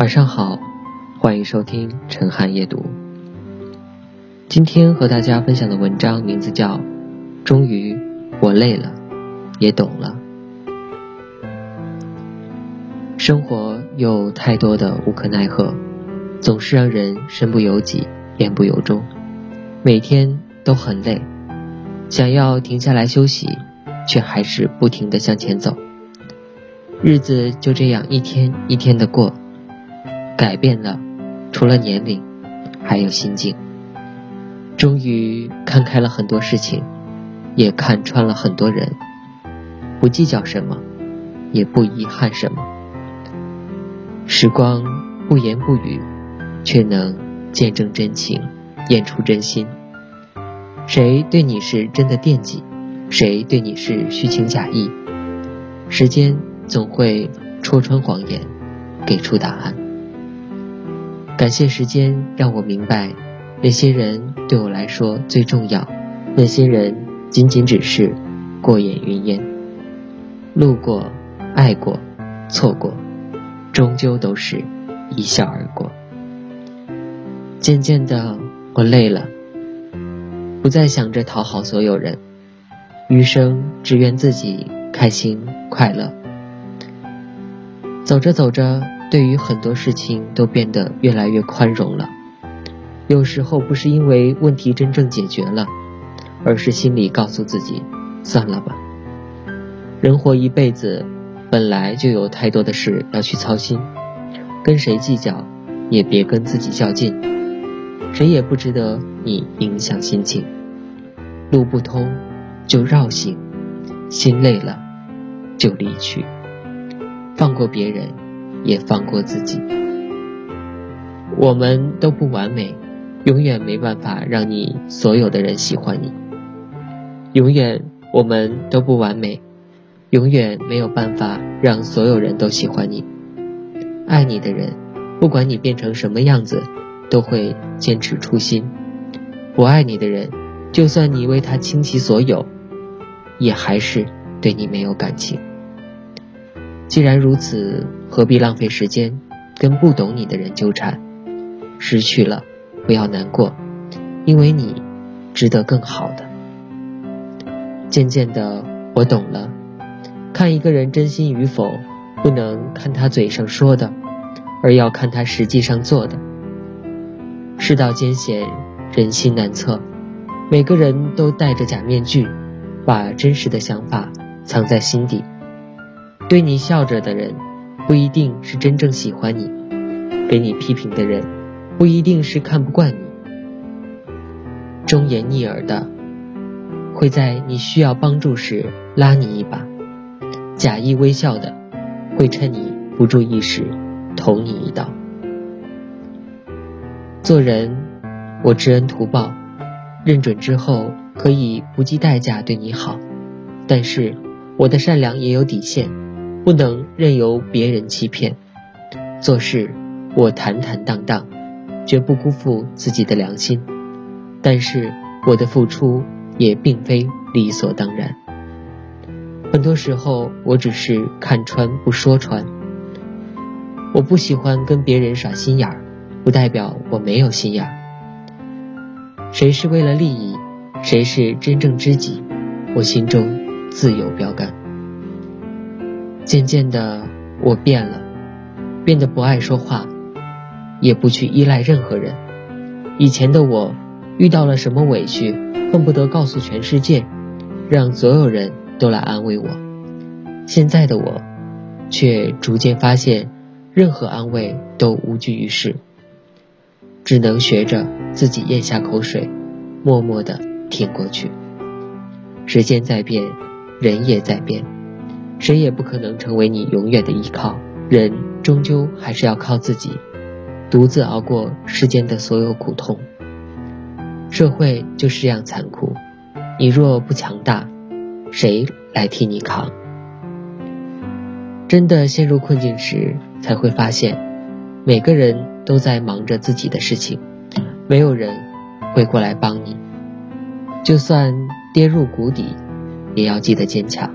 晚上好，欢迎收听陈汉夜读。今天和大家分享的文章名字叫《终于我累了，也懂了》。生活有太多的无可奈何，总是让人身不由己、言不由衷，每天都很累，想要停下来休息，却还是不停的向前走。日子就这样一天一天的过，改变了，除了年龄，还有心境。终于看开了很多事情，也看穿了很多人，不计较什么，也不遗憾什么。时光不言不语，却能见证真情，验出真心。谁对你是真的惦记，谁对你是虚情假意？时间总会戳穿谎言，给出答案。感谢时间，让我明白。那些人对我来说最重要，那些人仅仅只是过眼云烟。路过，爱过，错过，终究都是一笑而过。渐渐的，我累了，不再想着讨好所有人，余生只愿自己开心快乐。走着走着，对于很多事情都变得越来越宽容了。有时候不是因为问题真正解决了，而是心里告诉自己，算了吧。人活一辈子，本来就有太多的事要去操心，跟谁计较，也别跟自己较劲，谁也不值得你影响心情。路不通，就绕行；心累了，就离去。放过别人，也放过自己。我们都不完美。永远没办法让你所有的人喜欢你，永远我们都不完美，永远没有办法让所有人都喜欢你。爱你的人，不管你变成什么样子，都会坚持初心；不爱你的人，就算你为他倾其所有，也还是对你没有感情。既然如此，何必浪费时间跟不懂你的人纠缠？失去了。不要难过，因为你值得更好的。渐渐的，我懂了，看一个人真心与否，不能看他嘴上说的，而要看他实际上做的。世道艰险，人心难测，每个人都戴着假面具，把真实的想法藏在心底。对你笑着的人，不一定是真正喜欢你；给你批评的人。不一定是看不惯你，忠言逆耳的会在你需要帮助时拉你一把，假意微笑的会趁你不注意时捅你一刀。做人，我知恩图报，认准之后可以不计代价对你好，但是我的善良也有底线，不能任由别人欺骗。做事，我坦坦荡荡。绝不辜负自己的良心，但是我的付出也并非理所当然。很多时候，我只是看穿不说穿。我不喜欢跟别人耍心眼儿，不代表我没有心眼儿。谁是为了利益，谁是真正知己，我心中自有标杆。渐渐的，我变了，变得不爱说话。也不去依赖任何人。以前的我，遇到了什么委屈，恨不得告诉全世界，让所有人都来安慰我。现在的我，却逐渐发现，任何安慰都无济于事，只能学着自己咽下口水，默默的挺过去。时间在变，人也在变，谁也不可能成为你永远的依靠。人终究还是要靠自己。独自熬过世间的所有苦痛，社会就是这样残酷。你若不强大，谁来替你扛？真的陷入困境时，才会发现，每个人都在忙着自己的事情，没有人会过来帮你。就算跌入谷底，也要记得坚强；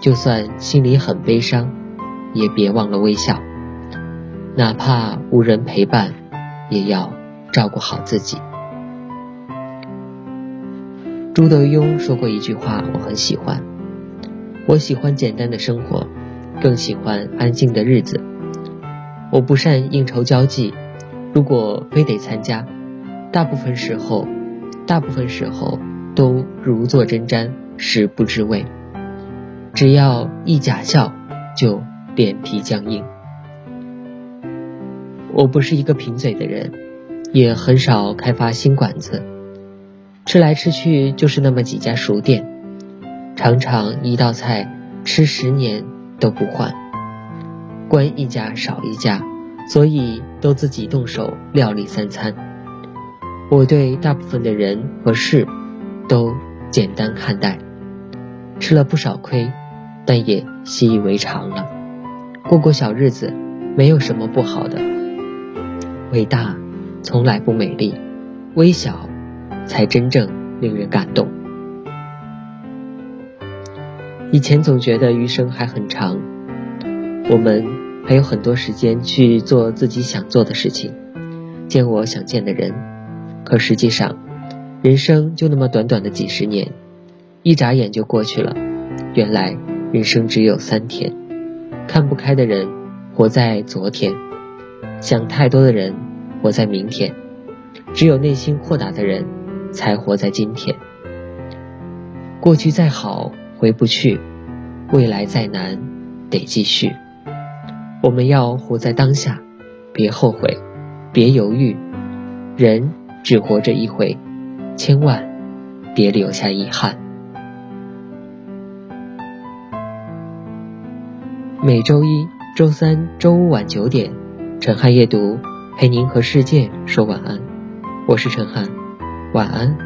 就算心里很悲伤，也别忘了微笑。哪怕无人陪伴，也要照顾好自己。朱德庸说过一句话，我很喜欢。我喜欢简单的生活，更喜欢安静的日子。我不善应酬交际，如果非得参加，大部分时候，大部分时候都如坐针毡，食不知味。只要一假笑，就脸皮僵硬。我不是一个贫嘴的人，也很少开发新馆子。吃来吃去就是那么几家熟店，常常一道菜吃十年都不换，关一家少一家，所以都自己动手料理三餐。我对大部分的人和事都简单看待，吃了不少亏，但也习以为常了。过过小日子，没有什么不好的。伟大从来不美丽，微小才真正令人感动。以前总觉得余生还很长，我们还有很多时间去做自己想做的事情，见我想见的人。可实际上，人生就那么短短的几十年，一眨眼就过去了。原来人生只有三天，看不开的人活在昨天。想太多的人活在明天，只有内心豁达的人才活在今天。过去再好回不去，未来再难得继续。我们要活在当下，别后悔，别犹豫。人只活着一回，千万别留下遗憾。每周一、周三、周五晚九点。陈汉夜读，陪您和世界说晚安。我是陈汉，晚安。